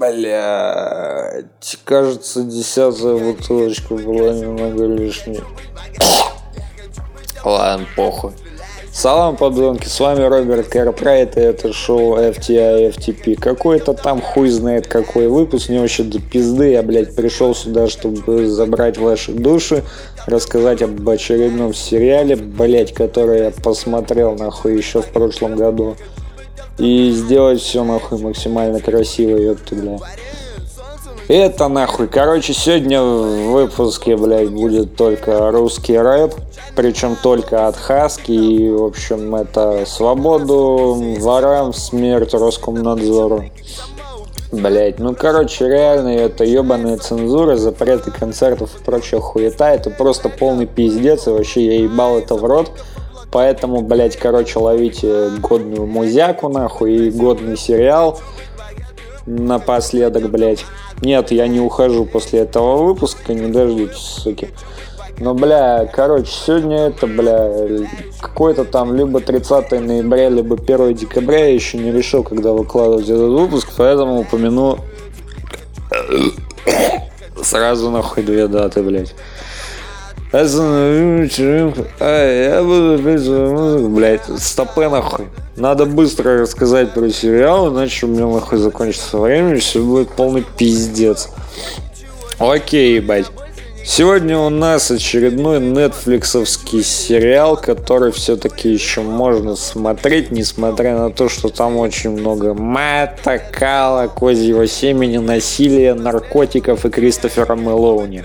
Блять, кажется, десятая бутылочка была немного лишней. Ладно, похуй. Салам, подонки, с вами Роберт Карпрайт, и это шоу FTI FTP. Какой-то там хуй знает какой выпуск, мне вообще до пизды, я, блядь, пришел сюда, чтобы забрать ваши души, рассказать об очередном сериале, блядь, который я посмотрел, нахуй, еще в прошлом году. И сделать все, нахуй, максимально красиво, ёпта, бля. Это нахуй. Короче, сегодня в выпуске, блядь, будет только русский рэп. Причем только от Хаски. И, в общем, это свободу ворам, смерть Роскомнадзору. Блять, ну короче, реально это ебаная цензура, запреты концертов и прочая хуета. Это просто полный пиздец. И вообще я ебал это в рот. Поэтому, блять, короче, ловите годную музяку, нахуй, и годный сериал напоследок, блять. Нет, я не ухожу после этого выпуска, не дождитесь, суки. Ну, бля, короче, сегодня это, бля, какой-то там либо 30 ноября, либо 1 декабря, я еще не решил, когда выкладывать этот выпуск, поэтому упомяну сразу нахуй две даты, блядь. А, я буду петь свою музыку, блядь, стопы нахуй. Надо быстро рассказать про сериал, иначе у меня нахуй закончится время, и все будет полный пиздец. Окей, ебать. Сегодня у нас очередной нетфликсовский сериал, который все-таки еще можно смотреть, несмотря на то, что там очень много мата, кала, козьего семени, насилия, наркотиков и Кристофера Мэлоуни.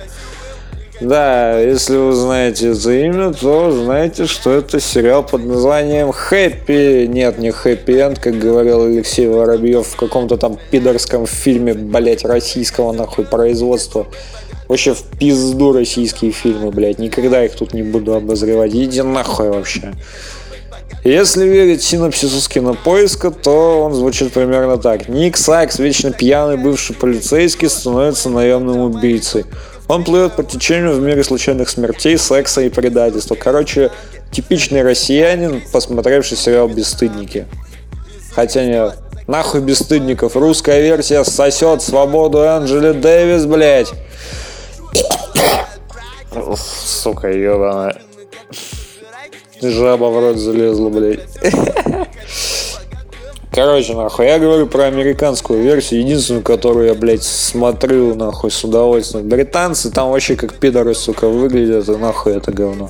Да, если вы знаете это имя, то знаете, что это сериал под названием «Хэппи». Нет, не «Хэппи Энд», как говорил Алексей Воробьев в каком-то там пидорском фильме, блять, российского нахуй производства. Вообще в пизду российские фильмы, блядь. Никогда их тут не буду обозревать. Иди нахуй вообще. Если верить синопсису с кинопоиска, то он звучит примерно так. Ник Сакс, вечно пьяный бывший полицейский, становится наемным убийцей. Он плывет по течению в мире случайных смертей, секса и предательства. Короче, типичный россиянин, посмотревший сериал «Бесстыдники». Хотя нет, нахуй «Бесстыдников». Русская версия сосет свободу Анджели Дэвис, блядь. Сука, ебаная. Жаба в рот залезла, блядь. Короче, нахуй, я говорю про американскую версию, единственную, которую я, блядь, смотрю, нахуй, с удовольствием. Британцы там вообще как пидоры, сука, выглядят, и нахуй это говно.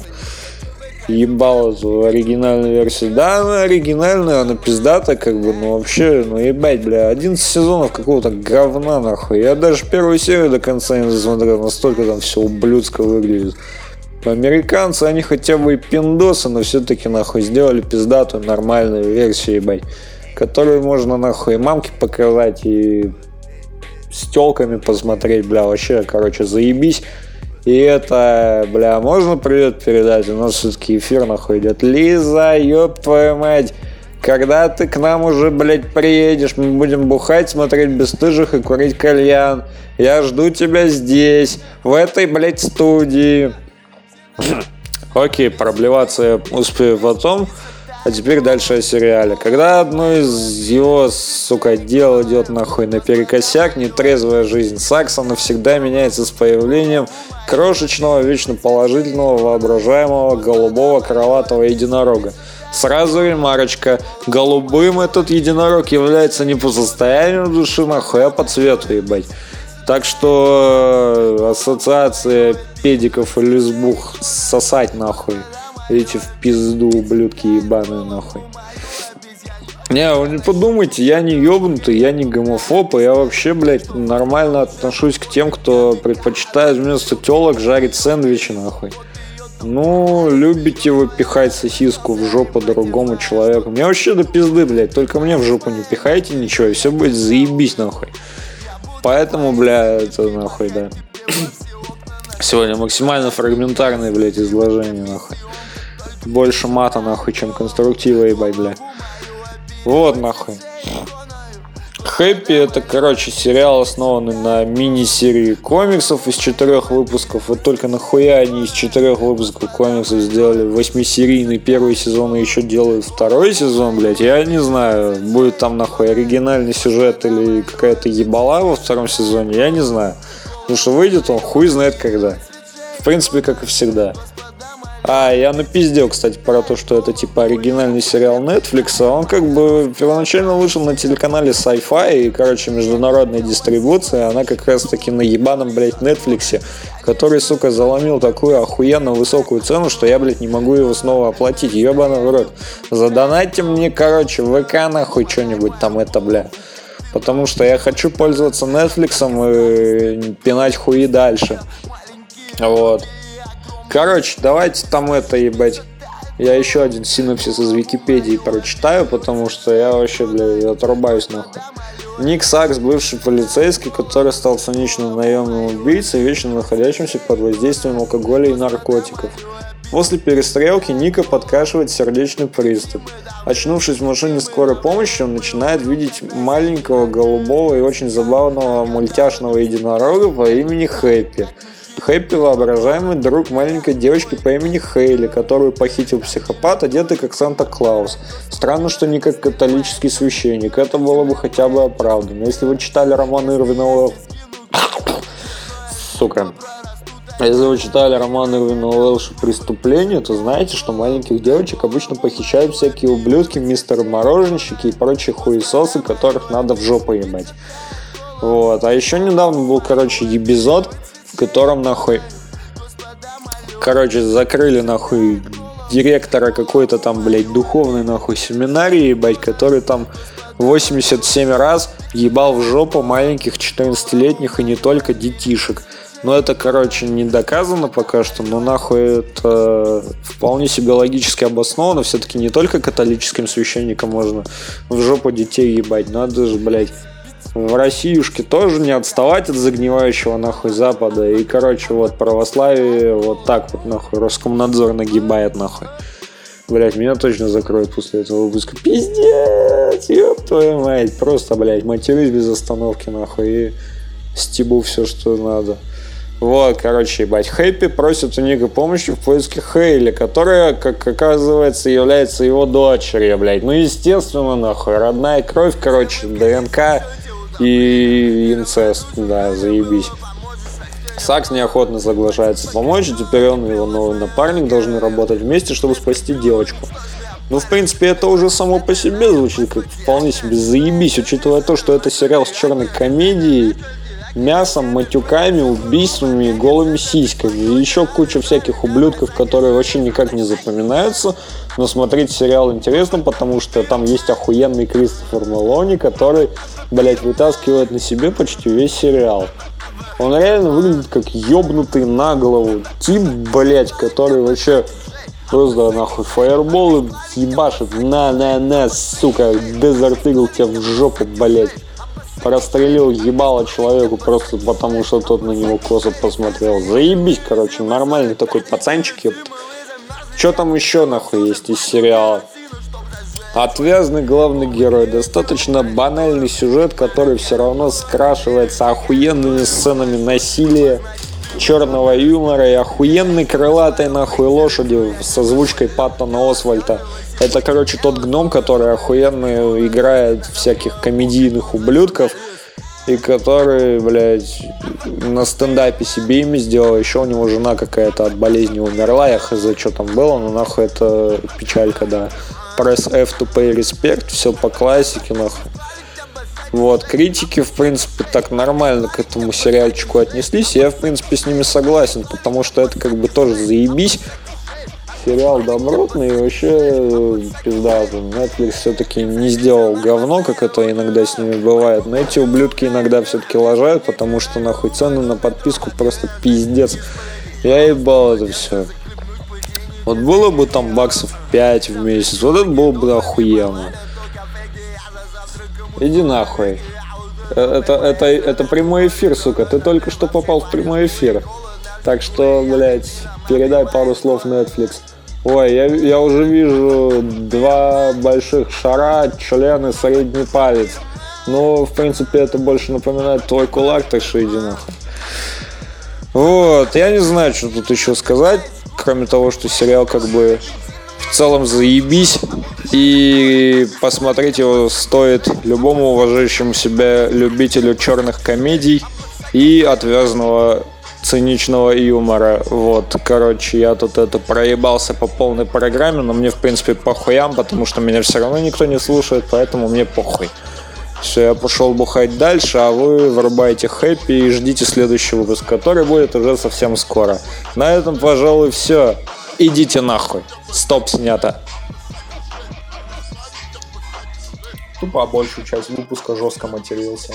Ебал эту оригинальную версию. Да, она оригинальная, она пиздата, как бы, но вообще, ну ебать, бля, 11 сезонов какого-то говна, нахуй. Я даже первую серию до конца не засмотрел, настолько там все ублюдско выглядит. Американцы, они хотя бы и пиндосы, но все-таки нахуй сделали пиздатую нормальную версию, ебать которую можно нахуй мамке показать и с посмотреть, бля, вообще, короче, заебись. И это, бля, можно привет передать? У нас все-таки эфир нахуй идет. Лиза, ёб твою мать, когда ты к нам уже, блядь, приедешь, мы будем бухать, смотреть бесстыжих и курить кальян. Я жду тебя здесь, в этой, блядь, студии. Окей, проблеваться я успею потом. А теперь дальше о сериале. Когда одно из его, сука, дел идет нахуй наперекосяк, нетрезвая жизнь Сакса навсегда меняется с появлением крошечного, вечно положительного, воображаемого, голубого, кроватого единорога. Сразу ремарочка. Голубым этот единорог является не по состоянию души, нахуй, а по цвету, ебать. Так что э, ассоциация педиков и лесбух сосать нахуй. Идите в пизду, ублюдки ебаные нахуй. Не, вы не подумайте, я не ебнутый, я не гомофоб, и я вообще, блядь, нормально отношусь к тем, кто предпочитает вместо телок жарить сэндвичи, нахуй. Ну, любите вы пихать сосиску в жопу другому человеку. Мне вообще до пизды, блядь, только мне в жопу не пихайте ничего, и все будет заебись, нахуй. Поэтому, бля, это нахуй, да. Сегодня максимально фрагментарное, блядь, изложение, нахуй больше мата, нахуй, чем конструктива, ебать, бля. Вот, нахуй. Хэппи это, короче, сериал, основанный на мини-серии комиксов из четырех выпусков. Вот только нахуя они из четырех выпусков комиксов сделали восьмисерийный первый сезон и еще делают второй сезон, блядь. Я не знаю, будет там нахуй оригинальный сюжет или какая-то ебала во втором сезоне, я не знаю. Потому что выйдет он хуй знает когда. В принципе, как и всегда. А, я напиздел, кстати, про то, что это типа оригинальный сериал Netflix. А он как бы первоначально вышел на телеканале Sci-Fi и, короче, международная дистрибуция. Она как раз таки на ебаном, блядь, Netflix, который, сука, заломил такую охуенно высокую цену, что я, блядь, не могу его снова оплатить. Ебаный в рот. Задонайте мне, короче, ВК нахуй что-нибудь там это, бля. Потому что я хочу пользоваться Netflix и пинать хуи дальше. Вот. Короче, давайте там это, ебать. Я еще один синопсис из Википедии прочитаю, потому что я вообще, бля, отрубаюсь нахуй. Ник Сакс, бывший полицейский, который стал циничным наемным убийцей, вечно находящимся под воздействием алкоголя и наркотиков. После перестрелки Ника подкашивает сердечный приступ. Очнувшись в машине скорой помощи, он начинает видеть маленького голубого и очень забавного мультяшного единорога по имени Хэппи. Хэппи – воображаемый друг маленькой девочки по имени Хейли, которую похитил психопат, одетый как Санта-Клаус. Странно, что не как католический священник. Это было бы хотя бы оправдано. Если вы читали роман Ирвина Сука. Если вы читали роман Ирвина Уэлша «Преступление», то знаете, что маленьких девочек обычно похищают всякие ублюдки, мистеры мороженщики и прочие хуесосы, которых надо в жопу ебать. Вот. А еще недавно был, короче, эпизод, в котором нахуй, короче, закрыли нахуй директора какой-то там, блядь, духовной нахуй семинарии, ебать, который там 87 раз ебал в жопу маленьких 14-летних и не только детишек. Но это, короче, не доказано пока что, но нахуй это вполне себе логически обосновано. Все-таки не только католическим священникам можно в жопу детей ебать. Надо же, блядь, в Россиюшке тоже не отставать от загнивающего нахуй Запада. И, короче, вот православие вот так вот нахуй Роскомнадзор нагибает нахуй. Блять, меня точно закроют после этого выпуска. Пиздец, ёб твою мать. Просто, блядь, матерюсь без остановки нахуй и стебу все, что надо. Вот, короче, ебать, Хэппи просит у Ника помощи в поиске Хейли, которая, как оказывается, является его дочерью, блядь. Ну, естественно, нахуй, родная кровь, короче, ДНК и инцест, да, заебись. Сакс неохотно соглашается помочь, теперь он и его новый напарник должны работать вместе, чтобы спасти девочку. Ну, в принципе, это уже само по себе звучит как вполне себе заебись, учитывая то, что это сериал с черной комедией, мясом, матюками, убийствами и голыми сиськами. И еще куча всяких ублюдков, которые вообще никак не запоминаются. Но смотреть сериал интересно, потому что там есть охуенный Кристофер Мелони, который, блять, вытаскивает на себе почти весь сериал. Он реально выглядит как ёбнутый на голову тип, блять, который вообще просто нахуй фаерболы ебашит на-на-на, сука, дезертырил тебя в жопу, блять прострелил ебало человеку просто потому, что тот на него косо посмотрел. Заебись, короче, нормальный такой пацанчик. Что там еще нахуй есть из сериала? Отвязный главный герой. Достаточно банальный сюжет, который все равно скрашивается охуенными сценами насилия, черного юмора и охуенной крылатой нахуй лошади с озвучкой Паттона Освальта. Это, короче, тот гном, который охуенно играет всяких комедийных ублюдков и который, блядь, на стендапе себе имя сделал. Еще у него жена какая-то от болезни умерла. Я хз, что там было, но нахуй это печалька, да. Press F to pay respect, все по классике, нахуй. Вот, критики, в принципе, так нормально к этому сериальчику отнеслись. Я, в принципе, с ними согласен, потому что это как бы тоже заебись сериал добротный и вообще пиздатый. Netflix все-таки не сделал говно, как это иногда с ними бывает. Но эти ублюдки иногда все-таки лажают, потому что нахуй цены на подписку просто пиздец. Я ебал это все. Вот было бы там баксов 5 в месяц, вот это было бы охуенно. Иди нахуй. Э, это, это, это прямой эфир, сука. Ты только что попал в прямой эфир. Так что, блядь, передай пару слов Netflix. Ой, я, я уже вижу два больших шара, члены, средний палец. Но, в принципе, это больше напоминает твой кулак, так что иди нахуй. Вот, я не знаю, что тут еще сказать, кроме того, что сериал как бы в целом заебись. И посмотреть его стоит любому уважающему себя любителю черных комедий и отвязного циничного юмора. Вот, короче, я тут это проебался по полной программе, но мне, в принципе, похуям, потому что меня все равно никто не слушает, поэтому мне похуй. Все, я пошел бухать дальше, а вы врубайте хэппи и ждите следующий выпуск, который будет уже совсем скоро. На этом, пожалуй, все. Идите нахуй. Стоп, снято. Тупо большую часть выпуска жестко матерился.